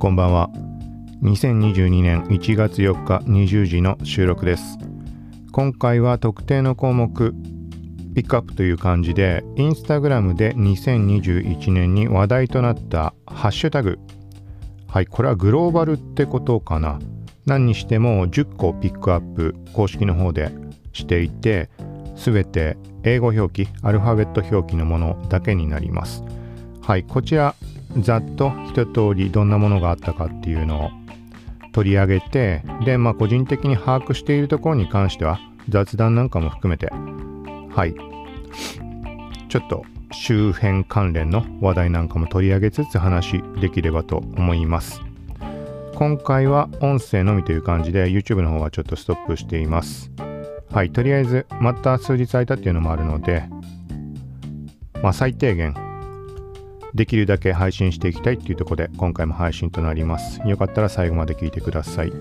こんばんは。2022年1月4日20時の収録です。今回は特定の項目ピックアップという感じでインスタグラムで2021年に話題となったハッシュタグ。はいこれはグローバルってことかな。何にしても10個ピックアップ公式の方でしていて全て英語表記アルファベット表記のものだけになります。はいこちらざっと一通りどんなものがあったかっていうのを取り上げてでまあ個人的に把握しているところに関しては雑談なんかも含めてはい。ちょっと周辺関連の話題なんかも取り上げつつ話できればと思います。今回は音声のみという感じで YouTube の方はちょっとストップしています。はい。とりあえずまた数日空いたっていうのもあるのでまあ最低限できるだけ配信していきたいっていうところで今回も配信となります。よかったら最後まで聞いてください。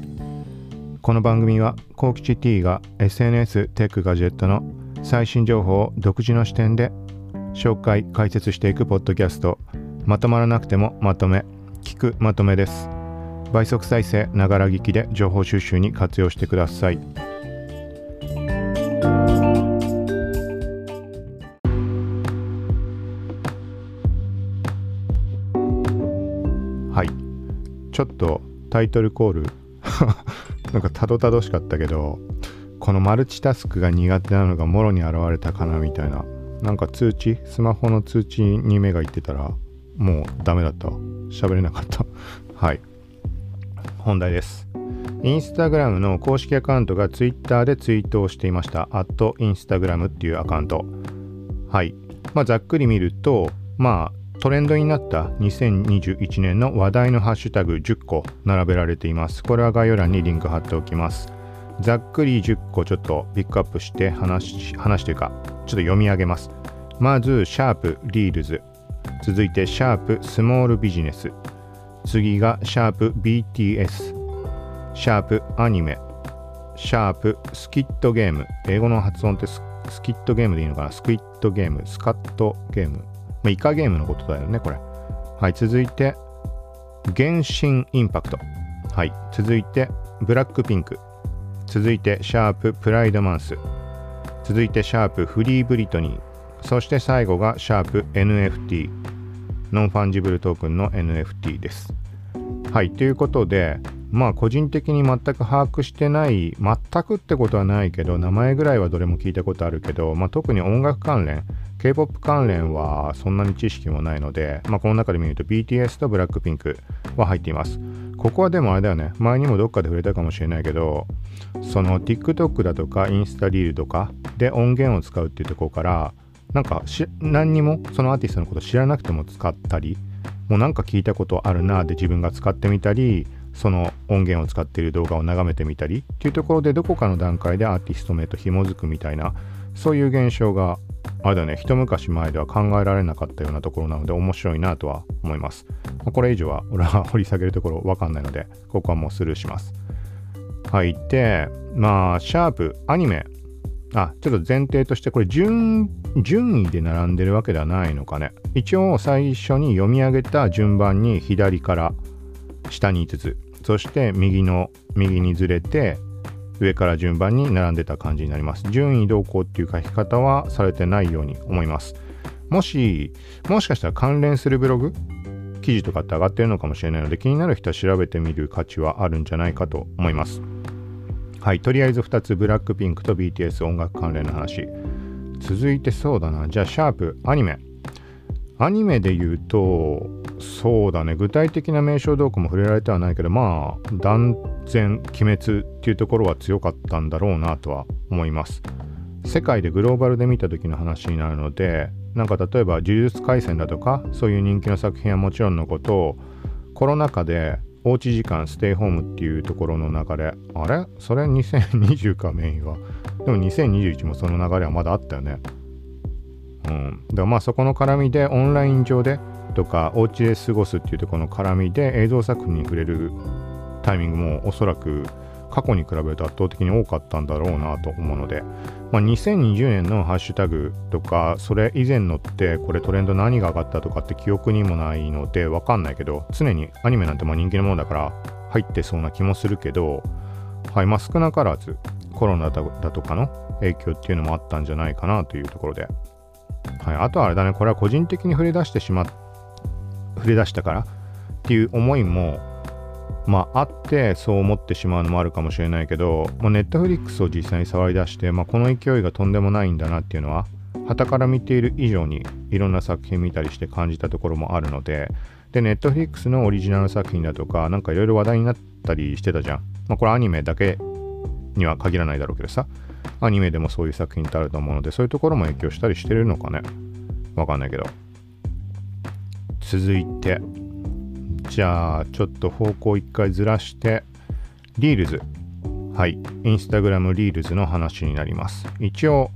この番組は幸吉 T が SNS テックガジェットの最新情報を独自の視点で紹介解説していくポッドキャストまとまらなくてもまとめ聞くまとめです倍速再生ながら聞きで情報収集に活用してくださいちょっとタイトルコール なんかたどたどしかったけどこのマルチタスクが苦手なのがもろに現れたかなみたいななんか通知スマホの通知に目がいってたらもうダメだった喋れなかった はい本題ですインスタグラムの公式アカウントがツイッターでツイートをしていました。アットインスタグラムっていうアカウント。はい。まあ、ざっくり見ると、まあ、トレンドになった2021年の話題のハッシュタグ10個並べられています。これは概要欄にリンク貼っておきます。ざっくり10個ちょっとピックアップして話話というか、ちょっと読み上げます。まず、シャープ Reels。続いて、シャープ Small Business。次が、シャープ BTS。シャープアニメ。シャープ Squid Game。英語の発音ってスキットゲームでいいのかな？ Squid Game。スカットゲーム。まあ、イカゲームのことだよね、これ。はい、続いて、原神 Impact。はい、続いて、 BLACKPINK。続いて、シャープ Pride Month。続いて、シャープ Free Britney。そして最後が、シャープ NFT。 Non-Fungible Token の NFT です。はい、ということで、まあ個人的に全く把握してない、全くってことはないけど、名前ぐらいはどれも聞いたことあるけど、まあ特に音楽関連、K-POP 関連はそんなに知識もないので、まあ、この中で見ると BTS とブラックピンクは入っています。ここはでもあれだよね、前にもどっかで触れたかもしれないけど、その TikTok だとかインスタリールとかで音源を使うっていうところから、なんか何にもそのアーティストのこと知らなくても使ったり、もうなんか聞いたことあるなで自分が使ってみたり、その音源を使っている動画を眺めてみたりっていうところでどこかの段階でアーティスト名と紐づくみたいなそういう現象があれだね、一昔前では考えられなかったようなところなので面白いなとは思います。これ以上は俺は 掘り下げるところわかんないので、ここはもうスルーします。はい。で、まあ、シャープ、アニメ。あ、ちょっと前提として、これ順、順位で並んでるわけではないのかね。一応最初に読み上げた順番に左から下に5つ、そして右の、右にずれて、上から順番に並んでた感じになります。順位どうこうっていう書き方はされてないように思います。もし、もしかしたら関連するブログ記事とかって上がってるのかもしれないので気になる人は調べてみる価値はあるんじゃないかと思います。はい、とりあえず2つブラックピンクと BTS 音楽関連の話。続いてそうだな。じゃあ、シャープ、アニメ。アニメで言うと、そうだね、具体的な名称どうかも触れられてはないけど、まあ、断然、鬼滅っていうところは強かったんだろうなとは思います。世界でグローバルで見た時の話になるので、なんか例えば、呪術廻戦だとか、そういう人気の作品はもちろんのことを、コロナ禍でおうち時間、ステイホームっていうところの流れ、あれ？それ？2020かメインは。でも2021もその流れはまだあったよね。うん、でまあそこの絡みでオンライン上でとかお家で過ごすっていうところの絡みで映像作品に触れるタイミングもおそらく過去に比べると圧倒的に多かったんだろうなと思うので、まあ、2020年のハッシュタグとかそれ以前のってこれトレンド何が上がったとかって記憶にもないのでわかんないけど常にアニメなんてまあ人気のものだから入ってそうな気もするけどはいまあ少なからずコロナだとかの影響っていうのもあったんじゃないかなというところで、はい、あとはあれだねこれは個人的に触れ出してしまっ触れ出したからっていう思いもまあ、あってそう思ってしまうのもあるかもしれないけど、まあ、ネットフリックスを実際に触り出して、まあ、この勢いがとんでもないんだなっていうのは旗から見ている以上にいろんな作品見たりして感じたところもあるのででネットフリックスのオリジナル作品だとかなんかいろいろ話題になったりしてたじゃん、まあ、これアニメだけには限らないだろうけどさ。アニメでもそういう作品ってあると思うのでそういうところも影響したりしてるのかね。わかんないけど。続いてじゃあちょっと方向一回ずらしてリールズ。はい。インスタグラムリールズの話になります。一応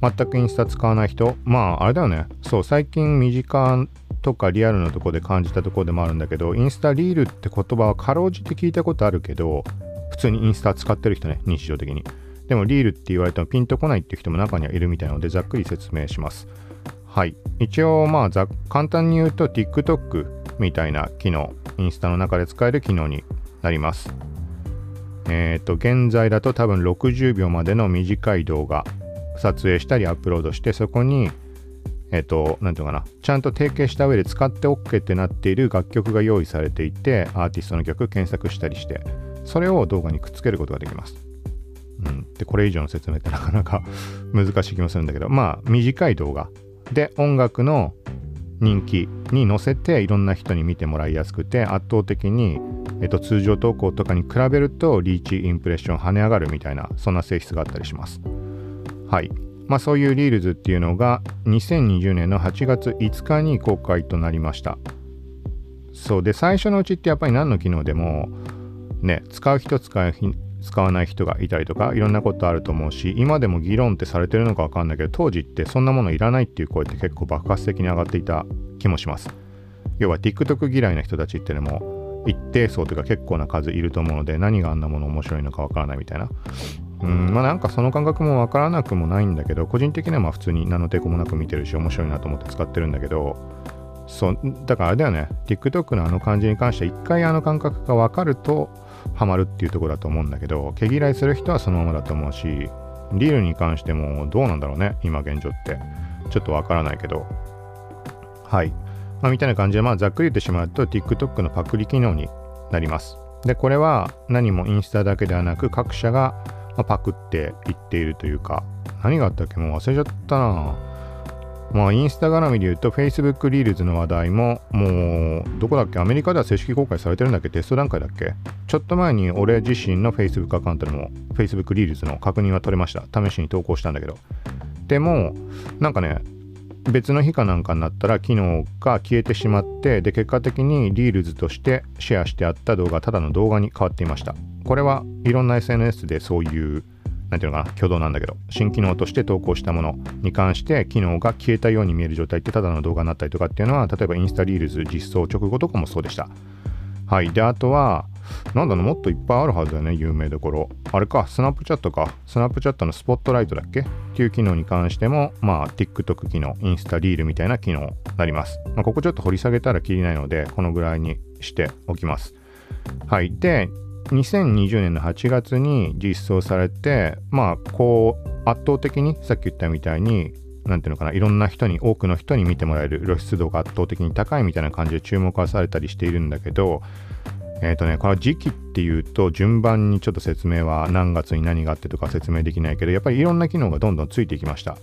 全くインスタ使わない人。まああれだよね。そう最近身近とかリアルなとこで感じたとこでもあるんだけどインスタリールって言葉はかろうじて聞いたことあるけど普通にインスタ使ってる人ね日常的に。でもリールって言われてもピンとこないっていう人も中にはいるみたいなのでざっくり説明します。はい一応まあ簡単に言うと TikTok みたいな機能、インスタの中で使える機能になります。えっ、ー、と、現在だと多分60秒までの短い動画、撮影したりアップロードして、そこに、えっ、ー、と、なんていうかな、ちゃんと提携した上で使って OK ってなっている楽曲が用意されていて、アーティストの曲検索したりして、それを動画にくっつけることができます。うん、で、これ以上の説明ってなかなか 難しい気もするんだけど、まあ、短い動画で音楽の人気に乗せていろんな人に見てもらいやすくて圧倒的に、えっと、通常投稿とかに比べるとリーチインプレッション跳ね上がるみたいなそんな性質があったりします。はい。まあそういうリールズっていうのが2020年の8月5日に公開となりました。そうで最初のうちってやっぱり何の機能でもね使う人使う使わない人がいたりとかいろんなことあると思うし今でも議論ってされてるのか分かんないけど当時ってそんなものいらないっていう声って結構爆発的に上がっていた気もします。要は TikTok 嫌いな人たちってのも一定層というか結構な数いると思うので何があんなもの面白いのか分からないみたいな。うんまあなんかその感覚も分からなくもないんだけど個人的にはまあ普通に何の抵抗もなく見てるし面白いなと思って使ってるんだけどそうだからあれだよね。TikTok のあの感じに関して一回あの感覚が分かるとハマるっていうとこだと思うんだけど毛嫌いする人はそのままだと思うしリールに関してもどうなんだろうね今現状って。ちょっとわからないけど。はい。まあ、みたいな感じで、まあ、ざっくり言ってしまうと TikTok のパクリ機能になります。でこれは何もインスタだけではなく各社がパクっていっているというか何があったっけ？もう忘れちゃったな。まあ、インスタ絡みで言うと、Facebook リールズの話題も、もう、どこだっけアメリカでは正式公開されてるんだっけテスト段階だっけちょっと前に俺自身の Facebook アカウントでも Facebook リールズの確認は取れました。試しに投稿したんだけど。でも、なんかね、別の日かなんかになったら機能が消えてしまってで結果的に Reels としてシェアしてあった動画ただの動画に変わっていましたこれはいろんな SNS でそういうなんていうのかな、挙動なんだけど、新機能として投稿したものに関して機能が消えたように見える状態ってただの動画になったりとかっていうのは、例えばインスタ Reels 実装直後とかもそうでした。はい。で、あとは、なんだろう、もっといっぱいあるはずだよね、有名どころ。あれか、 Snapchat か。 Snapchat の Spotlight だっけ？っていう機能に関しても、まあ、TikTok 機能、インスタリールみたいな機能になります。まあ、ここちょっと掘り下げたらきりないので、このぐらいにしておきます。はい。で、2020年の8月に実装されてまあこう圧倒的にさっき言ったみたいに何ていうのかないろんな人に多くの人に見てもらえる露出度が圧倒的に高いみたいな感じで注目はされたりしているんだけどえっ、ー、とねこの時期っていうと順番にちょっと説明は何月に何があってとか説明できないけどやっぱりいろんな機能がどんどんついていきました。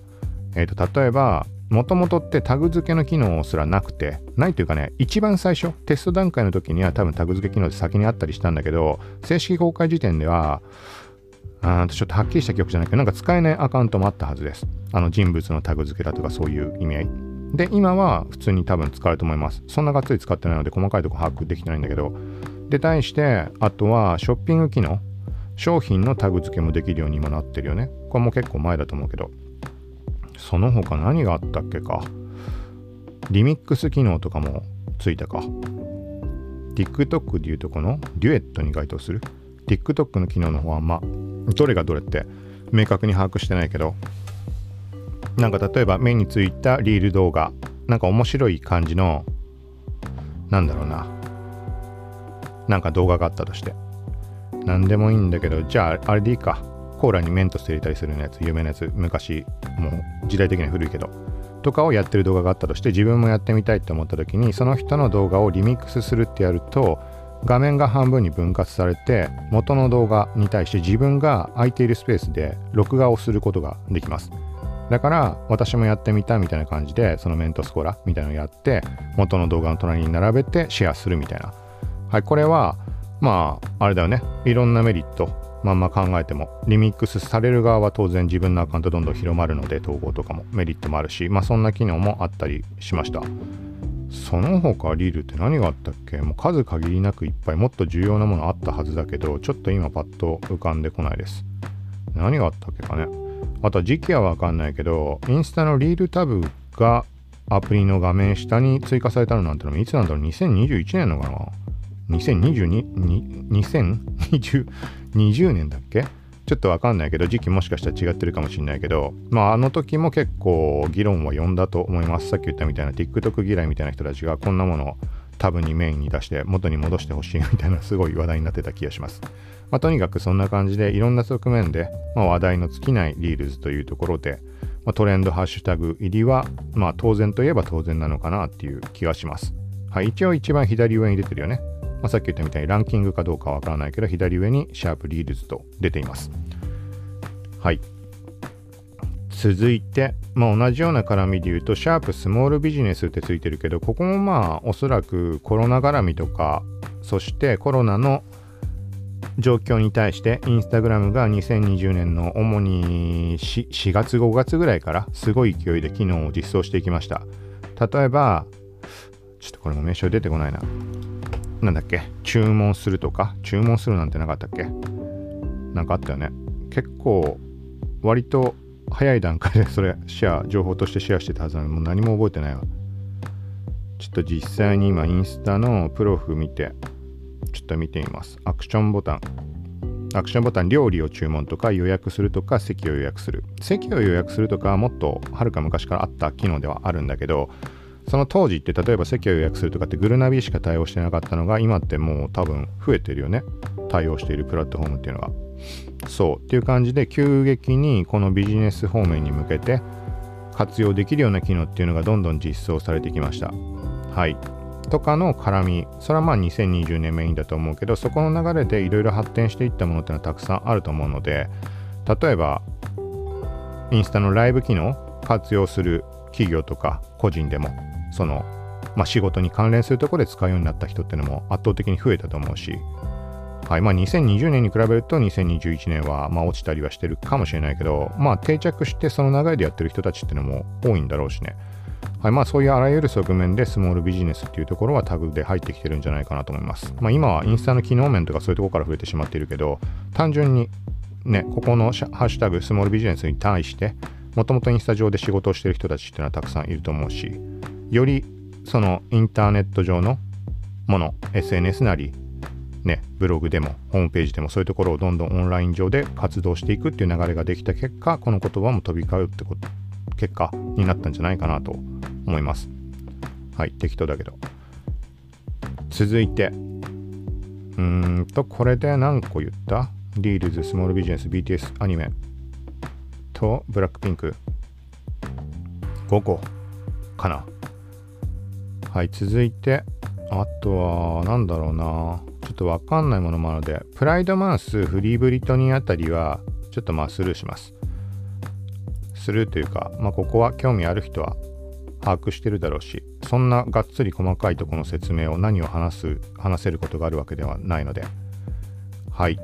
えっ、ー、と例えばもともとってタグ付けの機能すらなくて、ないというかね、一番最初、テスト段階の時には多分タグ付け機能で先にあったりしたんだけど、正式公開時点では、あちょっとはっきりした記憶じゃないけど、なんか使えないアカウントもあったはずです。あの人物のタグ付けだとかそういう意味合い。で、今は普通に多分使えると思います。そんながっつり使ってないので細かいとこ把握できてないんだけど。で、対して、あとはショッピング機能。商品のタグ付けもできるように今なってるよね。これも結構前だと思うけど。その他何があったっけか？リミックス機能とかもついたか？TikTok でいうとこのデュエットに該当する？TikTok の機能の方はまあどれがどれって明確に把握してないけどなんか例えば目についたリール動画なんか面白い感じのなんだろうななんか動画があったとして何でもいいんだけどじゃああれでいいかコーラにメントス入れたりするやつ有名なやつ昔もう時代的には古いけどとかをやってる動画があったとして自分もやってみたいって思った時にその人の動画をリミックスするってやると画面が半分に分割されて元の動画に対して自分が空いているスペースで録画をすることができます。だから私もやってみたみたいな感じでそのメントスコラみたいなのをやって元の動画の隣に並べてシェアするみたいな。はいこれはまああれだよね。いろんなメリット。まんま考えてもリミックスされる側は当然自分のアカウントどんどん広まるので統合とかもメリットもあるしまあそんな機能もあったりしました。その他リールって何があったっけ？もう数限りなくいっぱいもっと重要なものあったはずだけどちょっと今パッと浮かんでこないです。何があったっけかね？あと時期はわかんないけどインスタのリールタブがアプリの画面下に追加されたのなんてのもいつなんだろう？2021年のかな？2022 2020 20年だっけ？ちょっとわかんないけど時期もしかしたら違ってるかもしれないけどまああの時も結構議論は呼んだと思いますさっき言ったみたいな TikTok 嫌いみたいな人たちがこんなものをタブにメインに出して元に戻してほしいみたいなすごい話題になってた気がします。まあ、とにかくそんな感じでいろんな側面で、まあ、話題の尽きない Reels というところで、まあ、トレンドハッシュタグ入りは、まあ、当然といえば当然なのかなっていう気がします。はい、一応一番左上に出てるよね。まあ、さっき言ったみたいにランキングかどうかわからないけど、左上にシャープ Reels と出ています。はい。続いて、まあ、同じような絡みで言うと、シャープ Small Business ってついてるけど、ここもまあ、おそらくコロナ絡みとか、そしてコロナの状況に対して、インスタグラムが2020年の主に 4, 4月5月ぐらいからすごい勢いで機能を実装していきました。例えば、ちょっとこれも名称出てこないな。なんだっけ？注文するとか？注文するなんてなかったっけ？なんかあったよね。結構割と早い段階でそれシェア情報としてシェアしてたはずなのにもう何も覚えてないわ。ちょっと実際に今インスタのプロフ見てちょっと見てみます。アクションボタン。アクションボタン料理を注文とか予約するとか席を予約する。席を予約するとかもっとはるか昔からあった機能ではあるんだけどその当時って例えば席を予約するとかってグルナビしか対応してなかったのが今ってもう多分増えてるよね。対応しているプラットフォームっていうのが。そう。っていう感じで急激にこのビジネス方面に向けて活用できるような機能っていうのがどんどん実装されてきました。はい。とかの絡み。それはまあ2020年メインだと思うけどそこの流れでいろいろ発展していったものっていうのはたくさんあると思うので例えばインスタのライブ機能活用する企業とか個人でもその、まあ、仕事に関連するところで使うようになった人っていうのも圧倒的に増えたと思うし、はいまあ、2020年に比べると2021年はまあ落ちたりはしてるかもしれないけど、まあ、定着してその流れでやってる人たちっていうのも多いんだろうしね。はいまあ、そういうあらゆる側面でスモールビジネスっていうところはタグで入ってきてるんじゃないかなと思います。まあ、今はインスタの機能面とかそういうところから増えてしまっているけど、単純にね、ここのハッシュタグスモールビジネスに対して、もともとインスタ上で仕事をしてる人たちっていうのはたくさんいると思うし、よりそのインターネット上のもの SNS なりねブログでもホームページでもそういうところをどんどんオンライン上で活動していくっていう流れができた結果この言葉も飛び交うってこと結果になったんじゃないかなと思います。はい適当だけど。続いて。うーんとこれで何個言った？リールズスモールビジネス BTS アニメとブラックピンク。5個かな。はい、続いて、あとは、なんだろうな。ちょっとわかんないものもあるので、プライドマウス、フリーブリトニーあたりは、ちょっとまあスルーします。スルーというか、まあここは興味ある人は把握してるだろうし、そんながっつり細かいとこの説明を何を話す、話せることがあるわけではないので。はい。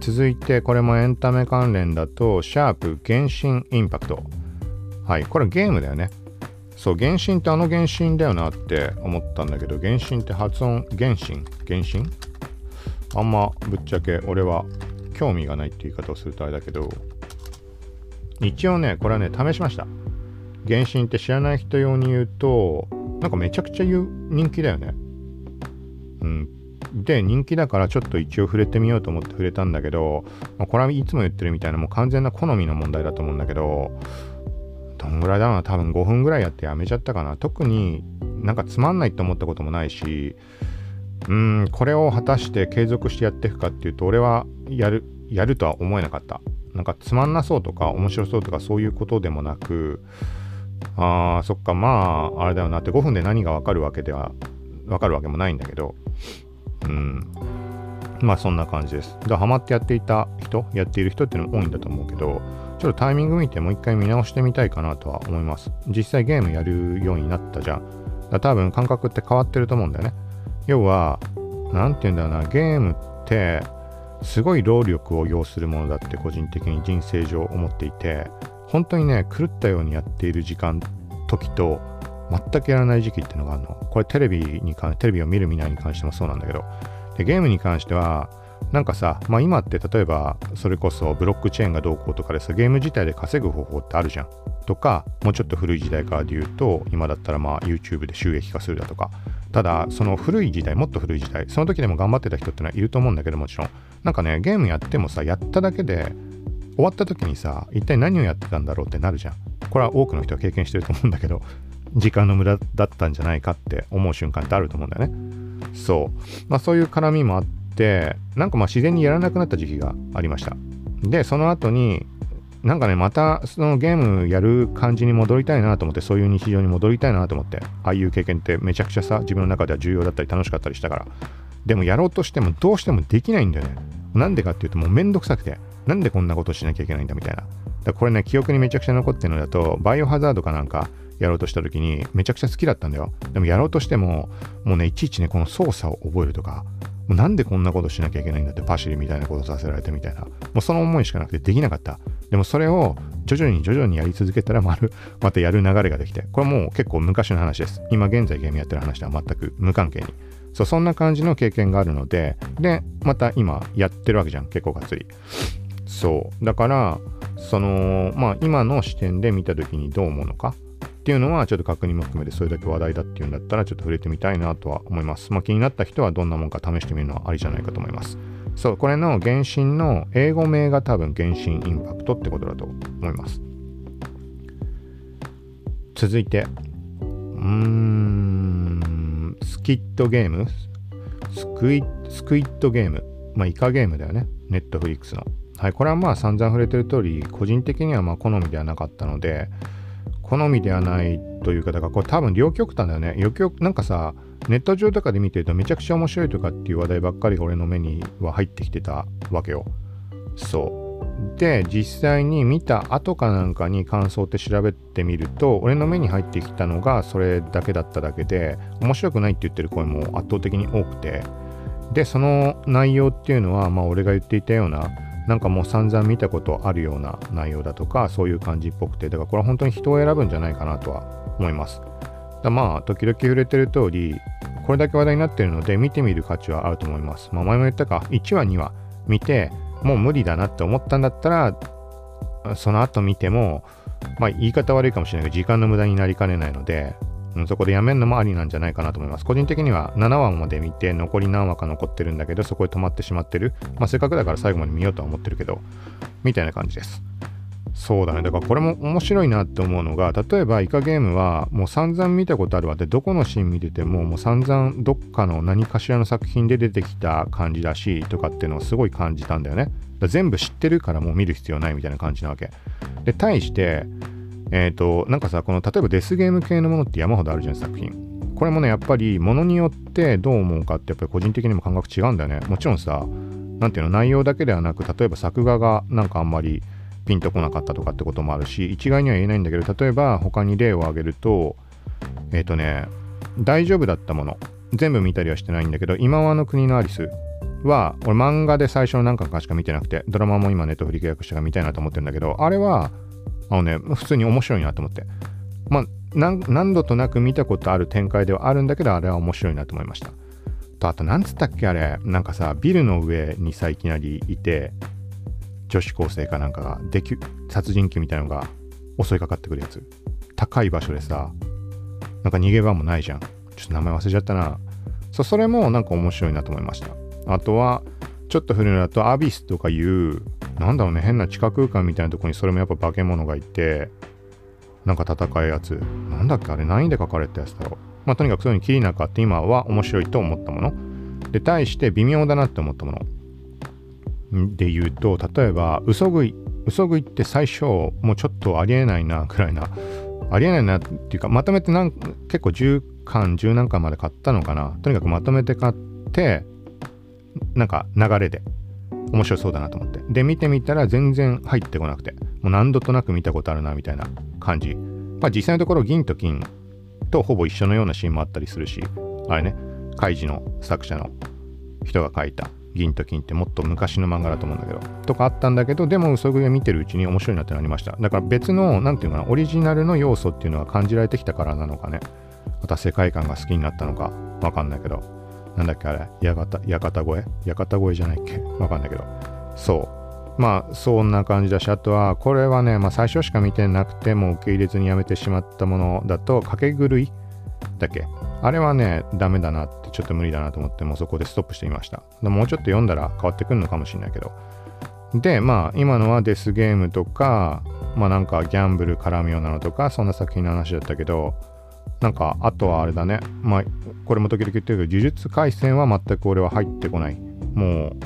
続いて、これもエンタメ関連だと、シャープ原神インパクト。はい。これゲームだよね。そう原神ってあの原神だよなって思ったんだけど原神って発音原神？原神？あんまぶっちゃけ俺は興味がないって言い方をするとあれだけど一応ねこれはね試しました。原神って知らない人用に言うとなんかめちゃくちゃ人気だよね。うん。で人気だからちょっと一応触れてみようと思って触れたんだけど、まあ、これはいつも言ってるみたいなもう完全な好みの問題だと思うんだけどどんぐらいだろうな。多分5分ぐらいやってやめちゃったかな。特になんかつまんないと思ったこともないしうんこれを果たして継続してやっていくかっていうと俺はやるやるとは思えなかった。なんかつまんなそうとか面白そうとかそういうことでもなくあーそっかまああれだよな。って5分で何がわかるわけではわかるわけもないんだけどうん。まあそんな感じです。だからハマってやっていた人やっている人っていうのも多いんだと思うけどちょっとタイミング見てもう一回見直してみたいかなとは思います。実際ゲームやるようになったじゃん。だ多分感覚って変わってると思うんだよね。要は何て言うんだろうな。ゲームってすごい労力を要するものだって個人的に人生上思っていて本当にね狂ったようにやっている時間時と全くやらない時期っていうのがあるの。これテレビに関テレビを見る見ないに関してもそうなんだけど。でゲームに関してはなんかさ、まあ、今って例えばそれこそブロックチェーンがどうこうとかでさゲーム自体で稼ぐ方法ってあるじゃん。とかもうちょっと古い時代からで言うと今だったらまあ YouTube で収益化するだとか。ただその古い時代もっと古い時代その時でも頑張ってた人ってのはいると思うんだけどもちろん。なんかねゲームやってもさやっただけで終わった時にさ一体何をやってたんだろうってなるじゃん。これは多くの人は経験してると思うんだけど時間の無駄だったんじゃないかって思う瞬間ってあると思うんだよね。そう。まあそういう絡みもあってなんかまあ自然にやらなくなった時期がありました。でその後になんかねまたそのゲームやる感じに戻りたいなと思ってそういう日常に戻りたいなと思ってああいう経験ってめちゃくちゃさ自分の中では重要だったり楽しかったりしたから。でもやろうとしてもどうしてもできないんだよね。なんでかっていうともうめんどくさくて。なんでこんなことしなきゃいけないんだみたいな。だこれね記憶にめちゃくちゃ残ってるのだとバイオハザードかなんかやろうとした時にめちゃくちゃ好きだったんだよ。でもやろうとしてももうねいちいちねこの操作を覚えるとかもうなんでこんなことしなきゃいけないんだってパシリみたいなことさせられてみたいな。もうその思いしかなくてできなかった。でもそれを徐々に徐々にやり続けたらまるまたやる流れができて。これもう結構昔の話です。今現在ゲームやってる話とは全く無関係に。そうそんな感じの経験があるのででまた今やってるわけじゃん。結構がっつり。そう。だからそのまあ今の視点で見た時にどう思うのか。っていうのはちょっと確認も含めてそれだけ話題だっていうんだったらちょっと触れてみたいなとは思います。まあ、気になった人はどんなもんか試してみるのはありじゃないかと思います。そう、これの原神の英語名が多分原神インパクトってことだと思います。続いて、うーん、スキットゲーム？スクイスクイットゲーム？まあ、イカゲームだよね。ネットフリックスの。はい、これはまあ散々触れてる通り、個人的にはま好みではなかったので、好みではないというか、だからこれ多分両極端だよね。両極、なんかさ、ネット上とかで見てるとめちゃくちゃ面白いとかっていう話題ばっかりが俺の目には入ってきてたわけよ。そう。で、実際に見た後かなんかに感想って調べてみると、俺の目に入ってきたのがそれだけだっただけで、面白くないって言ってる声も圧倒的に多くて、で、その内容っていうのは、まあ俺が言っていたような、なんかもう散々見たことあるような内容だとかそういう感じっぽくてだからこれは本当に人を選ぶんじゃないかなとは思います。だまあ時々触れてる通りこれだけ話題になってるので見てみる価値はあると思います。まあ前も言ったか1話2話見てもう無理だなって思ったんだったらその後見てもまあ言い方悪いかもしれないけど時間の無駄になりかねないのでうんそこでやめるのもありなんじゃないかなと思います。個人的には7話まで見て残り何話か残ってるんだけどそこで止まってしまってる。まあせっかくだから最後まで見ようとは思ってるけどみたいな感じです。そうだね。だからこれも面白いなって思うのが、例えばイカゲームはもう散々見たことあるわって、どこのシーン見てても、もう散々どっかの何かしらの作品で出てきた感じだし、とかっていうのをすごい感じたんだよね。全部知ってるからもう見る必要ないみたいな感じなわけ。で、対して、えっ、ー、と、なんかさ、この例えばデスゲーム系のものって山ほどあるじゃん、作品。これもね、やっぱりものによってどう思うかってやっぱり個人的にも感覚違うんだよね。もちろんさ、なんていうの、内容だけではなく、例えば作画がなんかあんまりピンとこなかったとかってこともあるし、一概には言えないんだけど、例えば他に例を挙げると、えっ、ー、とね、大丈夫だったもの、全部見たりはしてないんだけど、今はの国のアリスは、俺漫画で最初の何巻かしか見てなくて、ドラマも今ネットフリ契約したから見たいなと思ってるんだけど、あれは、あのね、普通に面白いなと思って。まあ、何度となく見たことある展開ではあるんだけど、あれは面白いなと思いました。と、あと、なんつったっけあれ、なんかさ、ビルの上にさ、いきなりいて、女子高生かなんかが、でき殺人鬼みたいなのが襲いかかってくるやつ。高い場所でさ、なんか逃げ場もないじゃん。ちょっと名前忘れちゃったな。そそれもなんか面白いなと思いましたあとはちょっと古いのだとアビスとかいうなんだろうね変な地下空間みたいなとこにそれもやっぱ化け物がいてなんか戦うやつ。なんだっけあれ何で書かれたやつだろう。まあとにかくそういうふうにキリナカって今は面白いと思ったもの。で対して微妙だなって思ったもの。で言うと例えば嘘食い嘘食いって最初もうちょっとありえないなくらいな。ありえないなっていうかまとめてなん結構10巻10何巻まで買ったのかな。とにかくまとめて買ってなんか流れで。面白そうだなと思って。で見てみたら全然入ってこなくて。もう何度となく見たことあるなみたいな感じ。まあ実際のところ銀と金とほぼ一緒のようなシーンもあったりするしあれね。カイジの作者の人が書いた銀と金ってもっと昔の漫画だと思うんだけどとかあったんだけどでも嘘食いを見てるうちに面白いなってなりました。だから別の何て言うかなオリジナルの要素っていうのが感じられてきたからなのかね。また世界観が好きになったのかわかんないけど。なんだっけあれ？屋形屋形越え屋形越えじゃないっけ？わかんないけど。そう。まあそんな感じだしあとはこれはね、まあ、最初しか見てなくても受け入れずにやめてしまったものだと掛け狂いだっけ？あれはねダメだなってちょっと無理だなと思ってもうそこでストップしてみました。もうちょっと読んだら変わってくるのかもしれないけど。でまあ今のはデスゲームとかまあなんかギャンブル絡むようなのとかそんな作品の話だったけどなんかあとはあれだね。まあこれも時々言ってるけど呪術廻戦は全く俺は入ってこない。も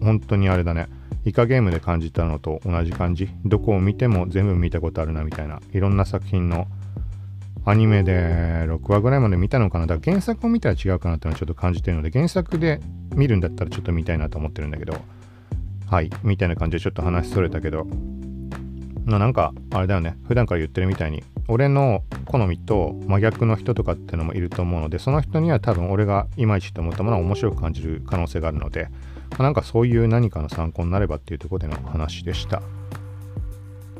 う本当にあれだね。イカゲームで感じたのと同じ感じ。どこを見ても全部見たことあるなみたいな。いろんな作品のアニメで6話ぐらいまで見たのかな。だから原作を見たら違うかなってのはちょっと感じてるので原作で見るんだったらちょっと見たいなと思ってるんだけど。はい。みたいな感じでちょっと話それたけど。なんかあれだよね。普段から言ってるみたいに俺の好みと真逆の人とかっていうのもいると思うのでその人には多分俺がいまいちと思ったものは面白く感じる可能性があるので、まあ、なんかそういう何かの参考になればっていうとこでの話でした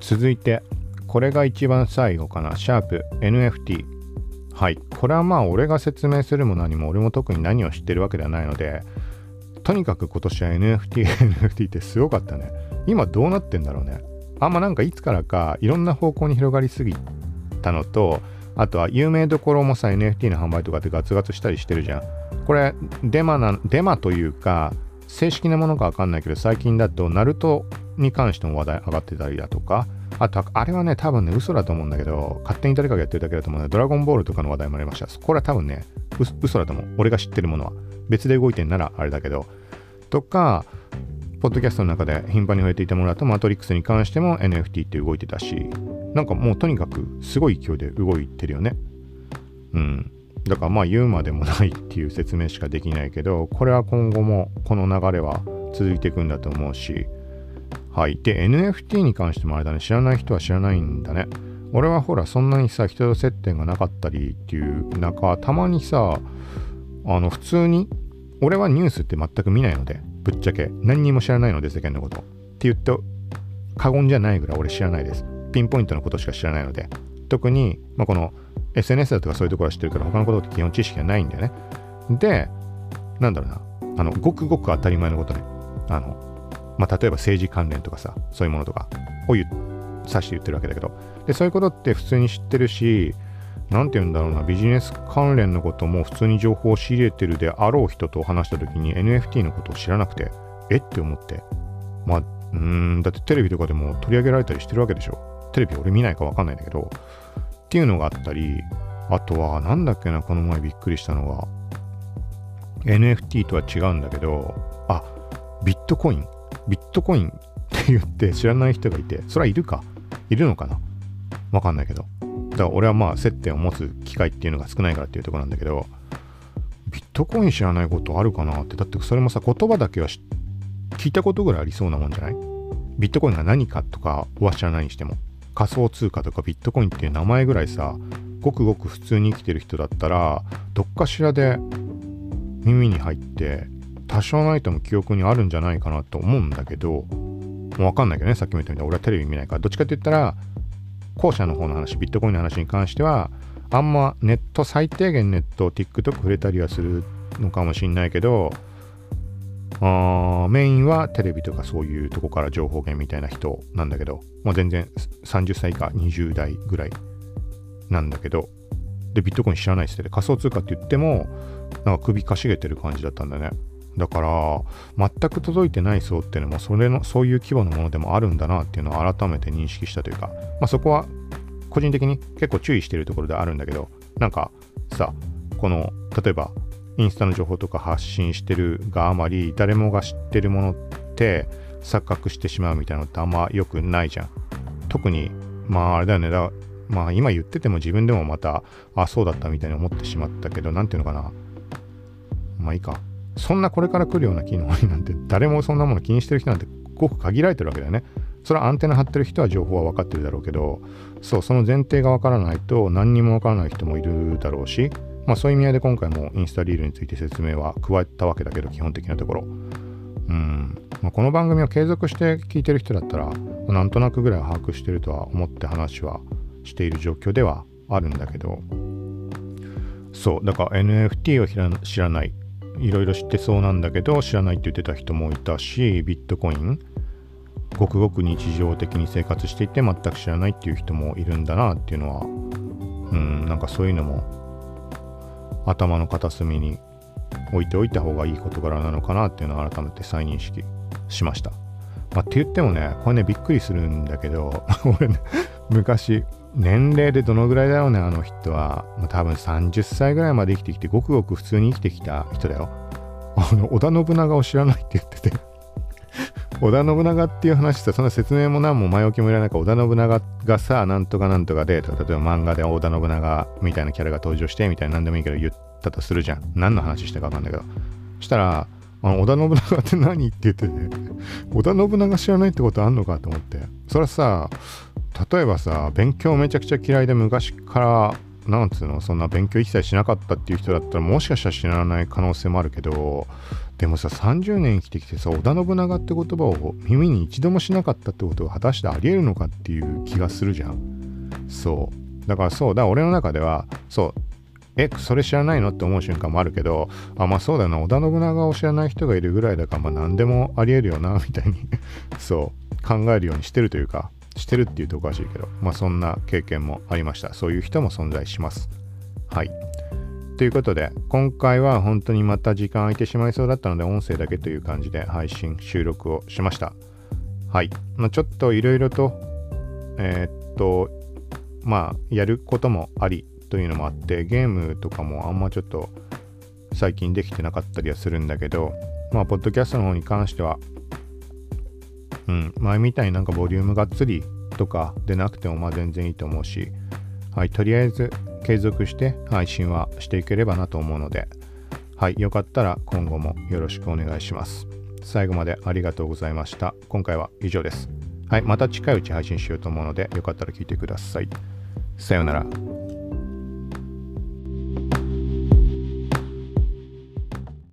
続いてこれが一番最後かな。シャープ NFT。はい。これはまあ俺が説明するも何も俺も特に何を知ってるわけではないので、とにかく今年は NFT、NFT ってすごかったね。今どうなってんだろうね。あんまなんかいつからかいろんな方向に広がりすぎたのと、あとは有名どころもさ NFT の販売とかってガツガツしたりしてるじゃん。これデマな、デマというか正式なものかわかんないけど最近だとナルトに関しても話題上がってたりだとか、あと、あれはね、多分ね、嘘だと思うんだけど、勝手に誰かがやってるだけだと思うんだドラゴンボールとかの話題もありました。これは多分ね、嘘だと思う。俺が知ってるものは。別で動いてんならあれだけど。とか、ポッドキャストの中で頻繁に触れていたものだと、マトリックスに関しても NFT って動いてたし、なんかもうとにかくすごい勢いで動いてるよね。うん。だからまあ言うまでもないっていう説明しかできないけど、これは今後もこの流れは続いていくんだと思うし、はい。で、NFT に関してもあれだね、知らない人は知らないんだね。俺はほら、そんなにさ、人と接点がなかったりっていう中、たまにさ、あの、普通に、俺はニュースって全く見ないので、ぶっちゃけ、何にも知らないので、世間のこと。って言って、過言じゃないぐらい俺知らないです。ピンポイントのことしか知らないので。特に、まあ、この SNS だとかそういうところは知ってるから、他のことって基本知識がないんだよね。で、なんだろうな、あの、ごくごく当たり前のことね。あの、まあ、例えば政治関連とかさ、そういうものとかを指して言ってるわけだけど、で、そういうことって普通に知ってるし、なんて言うんだろうな、ビジネス関連のことも普通に情報を仕入れてるであろう人と話した時に NFT のことを知らなくて、えって思って。まあ、うーん、だってテレビとかでも取り上げられたりしてるわけでしょ。テレビ俺見ないかわかんないんだけど、っていうのがあったり、あとは、なんだっけな、この前びっくりしたのが、NFT とは違うんだけど、あ、ビットコイン。ビットコインって言って知らない人がいて、それはいるかいるのかなわかんないけど。だから俺はまあ接点を持つ機会っていうのが少ないからっていうとこなんだけど、ビットコイン知らないことあるかなって。だってそれもさ、言葉だけは聞いたことぐらいありそうなもんじゃない？ビットコインが何かとかは知らないにしても。仮想通貨とかビットコインっていう名前ぐらいさ、ごくごく普通に生きてる人だったら、どっかしらで耳に入って多少ないとも記憶にあるんじゃないかなと思うんだけど、もうわかんないけどね、さっきも言ったように俺はテレビ見ないから、どっちかって言ったら、後者の方の話、ビットコインの話に関しては、あんまネット、最低限ネット、TikTok 触れたりはするのかもしんないけど、あメインはテレビとかそういうとこから情報源みたいな人なんだけど、まあ、全然30歳以下20代ぐらいなんだけど、でビットコイン知らないっすって仮想通貨って言ってもなんか首かしげてる感じだったんだね。だから全く届いてない層っていうのもそれのそういう規模のものでもあるんだなっていうのを改めて認識したというか、まあ、そこは個人的に結構注意してるところであるんだけどなんかさこの例えばインスタの情報とか発信してるがあまり誰もが知ってるものって錯覚してしまうみたいなのってあんま良くないじゃん。特にまああれだよね。だまあ今言ってても自分でもまたあそうだったみたいに思ってしまったけど何ていうのかな。まあいいか。そんなこれから来るような機能になんて誰もそんなもの気にしてる人なんてごく限られてるわけだよね。それはアンテナ張ってる人は情報は分かってるだろうけど、そう、その前提が分からないと何にも分からない人もいるだろうし、まあそういう意味合いで今回もインスタリールについて説明は加えたわけだけど、基本的なところ。うん。まあ、この番組を継続して聞いてる人だったら、なんとなくぐらい把握してるとは思って話はしている状況ではあるんだけど、そう、だから NFT を知らないいろいろ知ってそうなんだけど知らないって言ってた人もいたしビットコインごくごく日常的に生活していて全く知らないっていう人もいるんだなっていうのはうんなんかそういうのも頭の片隅に置いておいた方がいい事柄なのかなっていうのを改めて再認識しました。まあ、って言ってもねこれねびっくりするんだけど 俺ね昔年齢でどのぐらいだろうね、あの人は。まあ、多分30歳ぐらいまで生きてきて、ごくごく普通に生きてきた人だよ。あの、織田信長を知らないって言ってて織田信長っていう話さ、そんな説明も何も前置きもいらないから、織田信長がさ、なんとかなんとかで、例えば漫画で織田信長みたいなキャラが登場して、みたいな何でもいいけど言ったとするじゃん。何の話したかわかんないけど。したら、あの織田信長って何って言ってて、織田信長知らないってことあんのかと思って。それはさ、例えばさ勉強めちゃくちゃ嫌いで昔からなんつうのそんな勉強一切しなかったっていう人だったらもしかしたら知らない可能性もあるけどでもさ30年生きてきてさ織田信長って言葉を耳に一度もしなかったってことが果たしてありえるのかっていう気がするじゃん。そう。だからそう。だ俺の中ではそう。えそれ知らないのって思う瞬間もあるけどあまあそうだな。織田信長を知らない人がいるぐらいだからまあ何でもありえるよなみたいに。そう。考えるようにしてるというか。してるっていうとおかしいけど、まあそんな経験もありました。そういう人も存在します。はい。ということで、今回は本当にまた時間空いてしまいそうだったので、音声だけという感じで配信、収録をしました。はい。まあ、ちょっといろいろと、えー、っと、まあ、やることもありというのもあって、ゲームとかもあんまちょっと最近できてなかったりはするんだけど、まあ、ポッドキャストの方に関しては、うん、前みたいになんかボリュームがっつりとかでなくてもまあ全然いいと思うし、はい、とりあえず継続して配信はしていければなと思うので、はい、よかったら今後もよろしくお願いします。最後までありがとうございました。今回は以上です。はい、また近いうち配信しようと思うので、よかったら聞いてください。さようなら。